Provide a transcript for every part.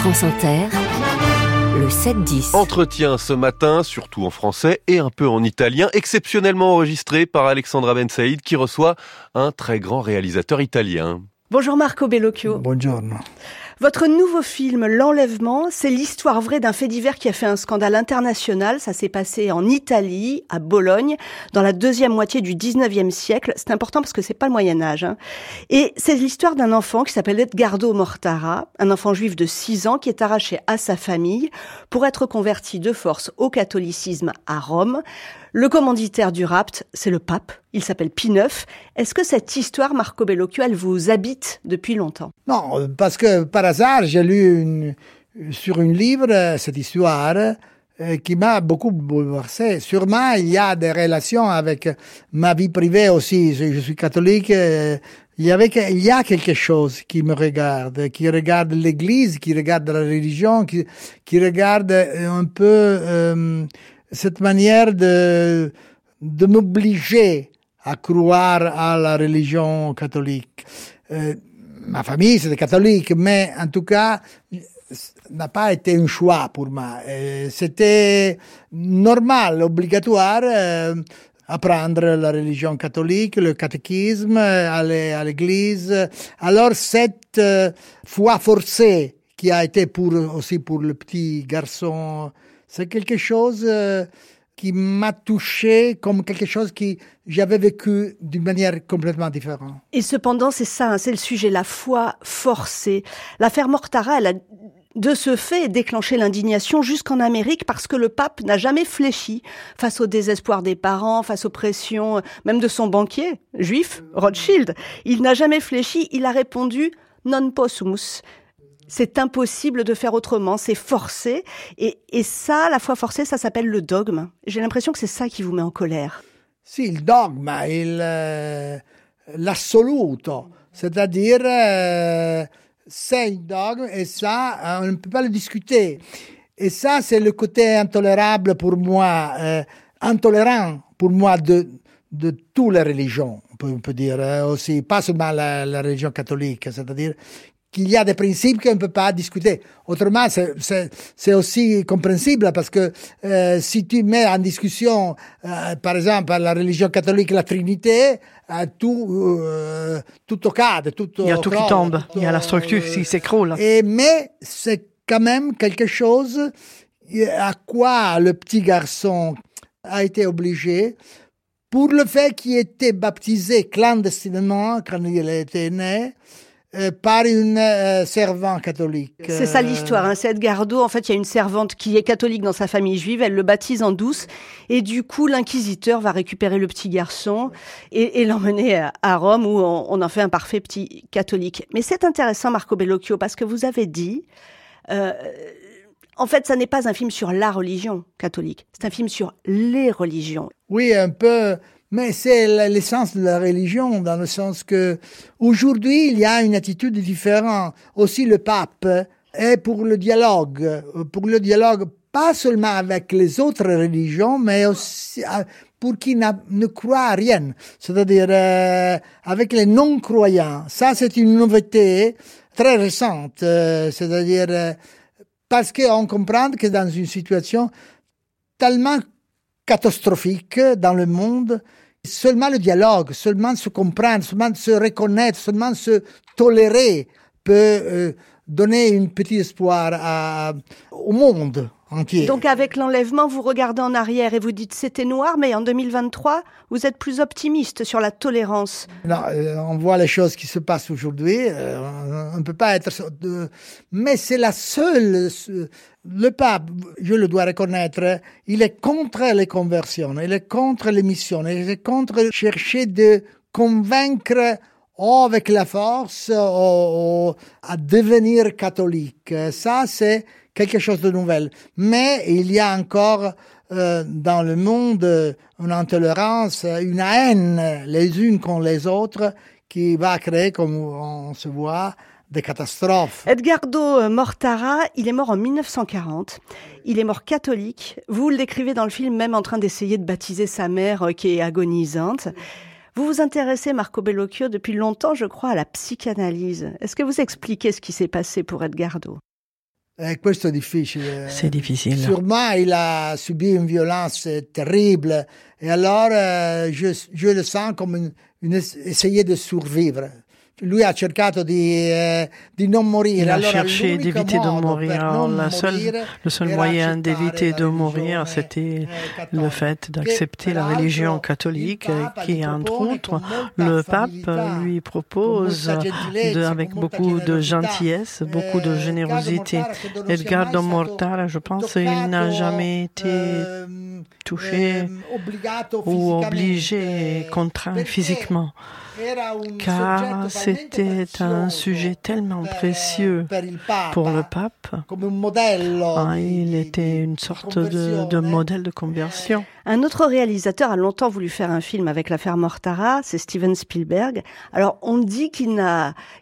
France Inter, le 7-10. Entretien ce matin, surtout en français et un peu en italien, exceptionnellement enregistré par Alexandra Ben Saïd qui reçoit un très grand réalisateur italien. Bonjour Marco Bellocchio. Bonjour. Votre nouveau film, L'Enlèvement, c'est l'histoire vraie d'un fait divers qui a fait un scandale international. Ça s'est passé en Italie, à Bologne, dans la deuxième moitié du 19e siècle. C'est important parce que c'est pas le Moyen Âge. Hein. Et c'est l'histoire d'un enfant qui s'appelle Edgardo Mortara, un enfant juif de 6 ans qui est arraché à sa famille pour être converti de force au catholicisme à Rome. Le commanditaire du rapt, c'est le pape. Il s'appelle Pie IX. Est-ce que cette histoire, Marco Bellocchio, elle vous habite depuis longtemps? Non, parce que hasard, j'ai lu sur un livre cette histoire euh, qui m'a beaucoup bouleversé. Sûrement, il y a des relations avec ma vie privée aussi. Je, suis catholique. Euh, il y, a quelque chose qui me regarde, qui regarde l'Église, qui regarde la religion, qui, qui regarde un peu... Euh, cette manière de m'obliger à croire à la religion catholique. Euh, ma famille, c'était catholique, mais en tout cas, n'a pas été un choix pour moi. Euh, c'était normal, obligatoire, euh, apprendre la religion catholique, le catéchisme, aller à l'église. Alors cette foi forcée qui a été aussi pour le petit garçon c'est quelque chose euh, qui m'a touché comme quelque chose que j'avais vécu d'une manière complètement différente. Et cependant, c'est ça, hein, c'est le sujet, la foi forcée. L'affaire Mortara, elle a de ce fait déclenché l'indignation jusqu'en Amérique parce que le pape n'a jamais fléchi face au désespoir des parents, face aux pressions euh, même de son banquier juif, Rothschild. Il n'a jamais fléchi, il a répondu non possumus, c'est impossible de faire autrement, c'est forcé. Et, ça, la foi forcée, ça s'appelle le dogme. J'ai l'impression que c'est ça qui vous met en colère. Si, il, euh, l'assoluto, c'est-à-dire euh, c'est un dogme et ça, on ne peut pas le discuter. Et ça, c'est le côté intolérable pour moi, euh, intolérant pour moi de, de toutes les religions, on peut, dire aussi, pas seulement la, la religion catholique, c'est-à-dire qu'il y a des principes qu'on ne peut pas discuter. Autrement, c'est aussi compréhensible parce que euh, si tu mets en discussion, euh, par exemple, la religion catholique, la Trinité, euh, tout, tout cadre, tout Il y a tout, qui tombe, il y a la structure qui s'écroule. Mais c'est quand même quelque chose à quoi le petit garçon a été obligé pour le fait qu'il était baptisé clandestinement quand il était né. Euh, par une euh, servante catholique. C'est ça l'histoire. Hein. C'est Edgardo. En fait, il y a une servante qui est catholique dans sa famille juive. Elle le baptise en douce. Et du coup, l'inquisiteur va récupérer le petit garçon et, l'emmener à, Rome où on, en fait un parfait petit catholique. Mais c'est intéressant, Marco Bellocchio, parce que vous avez dit... Euh, en fait, ça n'est pas un film sur la religion catholique, c'est un film sur les religions. Oui, un peu, mais c'est l'essence de la religion, dans le sens que aujourd'hui, il y a une attitude différente. Aussi, le pape est pour le dialogue, pour le dialogue pas seulement avec les autres religions, mais aussi euh, pour qui ne croit à rien, c'est-à-dire euh, avec les non-croyants. Ça, c'est une nouveauté très récente, euh, c'est-à-dire parce qu'on comprend que dans une situation tellement catastrophique dans le monde, Seulement le dialogue, seulement se comprendre, seulement se reconnaître, seulement se tolérer peut euh, donner un petit espoir au monde Donc avec l'enlèvement, vous regardez en arrière et vous dites c'était noir, mais en 2023, vous êtes plus optimiste sur la tolérance. Non, euh, on voit les choses qui se passent aujourd'hui. Euh, on ne peut pas être. Mais c'est la seule. Le pape, je le dois reconnaître, il est contre les conversions, il est contre les missions, il est contre chercher de convaincre ou avec la force ou, à devenir catholique. Ça, c'est quelque chose de nouvel. Mais il y a encore euh, dans le monde une intolérance, une haine les unes contre les autres qui va créer, comme on se voit, des catastrophes. Edgardo Mortara, il est mort en 1940. Il est mort catholique. Vous le décrivez dans le film même en train d'essayer de baptiser sa mère euh, qui est agonisante. Vous vous intéressez, Marco Bellocchio, depuis longtemps, je crois, à la psychanalyse. Est-ce que vous expliquez ce qui s'est passé pour Edgardo? E questo è difficile. C'est difficile. Sûrement, il a subi une violence terrible. Et alors, euh, je, je le sens comme une, une es- essayer de survivre. Lui ha cercato di, eh, di non morire. Il a cherché d'éviter de mourir. Alors, la seule- le seul moyen d'éviter de mourir, c'était le fait d'accepter la religion catholique, qui, entre autres, le pape lui propose, de- avec beaucoup de gentillesse, beaucoup de Eh, générosité. Edgardo Mortara, je pense, il n'a jamais été ehm, touché ehm, ou obligé, contraint physiquement. Car c'était un sujet tellement per- précieux pour le pape. Ah, il était une sorte de, de conversione. modèle de conversion. Un autre réalisateur a longtemps voulu faire un film avec l'affaire Mortara, c'est Steven Spielberg. Alors on dit qu'il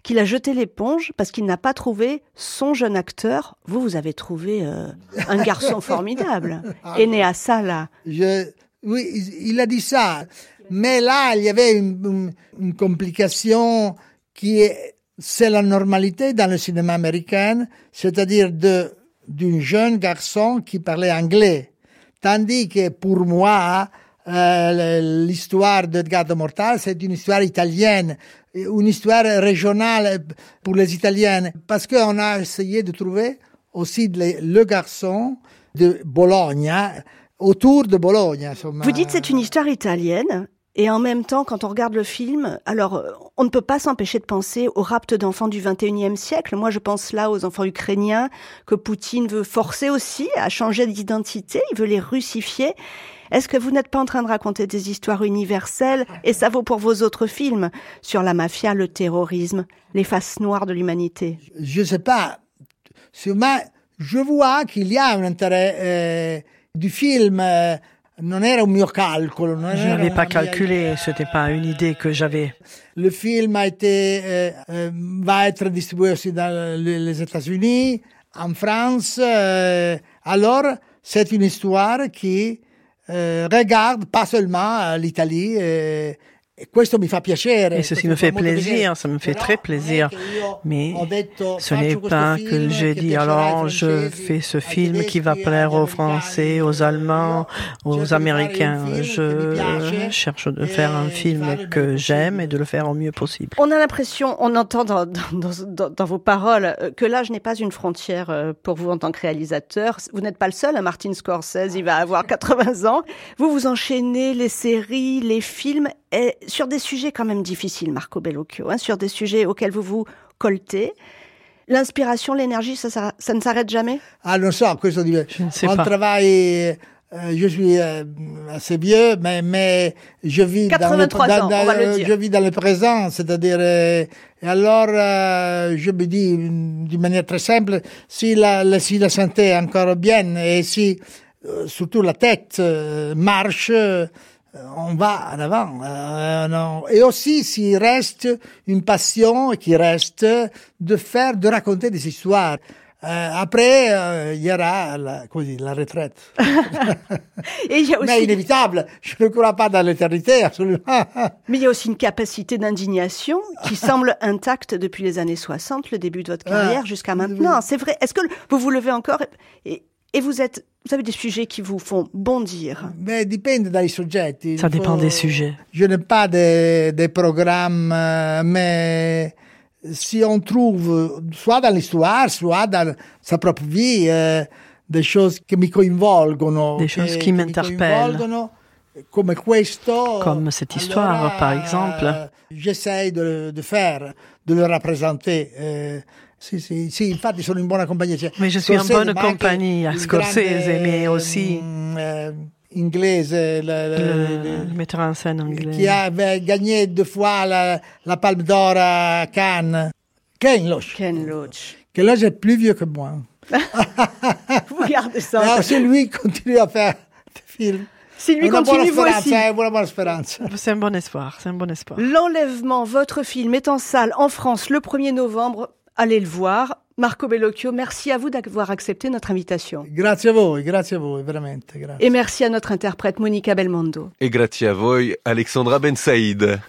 qu'il a jeté l'éponge parce qu'il n'a pas trouvé son jeune acteur. Vous, vous avez trouvé euh, un garçon formidable, Enea Sala. Je- oui, il a dit ça. Mais là, il y avait une, complication qui est, c'est la normalité dans le cinéma américain, c'est-à-dire de, d'un jeune garçon qui parlait anglais. Tandis que pour moi, euh, l'histoire d'Edgardo Mortal, c'est une histoire italienne, une histoire régionale pour les Italiennes, parce qu'on a essayé de trouver aussi le, le garçon de Bologne, autour de Bologne. Vous dites c'est une histoire italienne. Et en même temps, quand on regarde le film, alors euh, on ne peut pas s'empêcher de penser au rapt d'enfants du 21e siècle. Moi, je pense là aux enfants ukrainiens que Poutine veut forcer aussi à changer d'identité. Il veut les russifier. Est-ce que vous n'êtes pas en train de raconter des histoires universelles Et ça vaut pour vos autres films sur la mafia, le terrorisme, les faces noires de l'humanité? Je sais pas. Je vois qu'il y a un intérêt euh, du film. euh, non era un mio calcolo. non Je n'avais pas calculé, idea. c'était pas une idée que j'avais. Le film a été, euh, va être distribué aussi dans les États-Unis, en France. euh, alors, c'est une histoire qui euh, regarde pas seulement euh, l'Italie. E questo mi fa piacere. Et ceci me fait plaisir, ça me fait Però très plaisir. Mais ce n'est pas film que j'ai dit alors je fais ce film qui va plaire aux. Français, aux Allemands, aux Américains. Je cherche de e faire un film que j'aime et de le faire au mieux possible. On a l'impression, on entend dans, dans, dans, dans vos paroles euh, que l'âge n'est pas une frontière euh, pour vous en tant que réalisateur. Vous n'êtes pas le seul, hein, Martin Scorsese, il va avoir 80 ans. Vous vous enchaînez les séries, les films, et sur des sujets quand même difficiles, Marco Bellocchio, hein, sur des sujets auxquels vous vous coltez. L'inspiration, l'énergie, ça, ça, ça ne s'arrête jamais? Ah, non so, questo dipende. Je ne sais On pas. travaille, euh, je suis euh, assez vieux, mais, mais je vis dans le, 83 dans- ans, dans le je vis dans le présent, c'est-à-dire, euh, et alors, euh, je me dis mm, d'une manière très simple, si la, la- si la santé est encore bien et si euh, surtout la tête euh, marche, euh, on va en avant. Euh, non. Et aussi, s'il reste une passion qui reste de faire, de raconter des histoires. Euh, après, euh, il y aura la, dire, la retraite. Et il y a Mais inévitable. Je ne crois pas dans l'éternité, absolument. mais il y a aussi une capacité d'indignation qui semble intacte depuis les années 60, le début de votre carrière, Ah, jusqu'à oui, maintenant. C'est vrai. Est-ce que vous vous levez encore et, et vous êtes, vous avez des sujets qui vous font bondir Mais dipende dai soggetti. Ça dépend des sujets. Je n'ai pas des, des programmes, euh, mais si on trouve, soit dans l'histoire, soit dans sa propre vie, euh, des choses qui mi coinvolgono. Des choses che- qui m'interpellent. questo. Comme cette histoire, allora, par exemple. euh, J'essaie de, de faire, de le représenter. eh, sì, sì, sì, infatti sono in buona compagnia. Cioè, Mais je suis en Scorsese, bonne ma anche compagnie à il Scorsese, grande, mais aussi mm, eh, inglese, le- le- le metteur en scène anglais. qui avait gagné deux fois la, la Palme d'Or à Cannes. Ken Loach. Ken Loach. Ken Loach est plus vieux que moi. Vous regardez ça. Alors, si lui continue à faire des films, Si lui una buona continue, eh, buona speranza. C'est un bon espoir, c'est un bon espoir. L'enlèvement, votre film est en salle en France le 1er novembre. Allez le voir. Marco Bellocchio, merci à vous d'avoir accepté notre invitation. Grazie a voi, grazie a voi, veramente. Grazie. Et merci à notre interprète Monica Belmondo. Et grazie a voi, Alexandra Ben Saïd.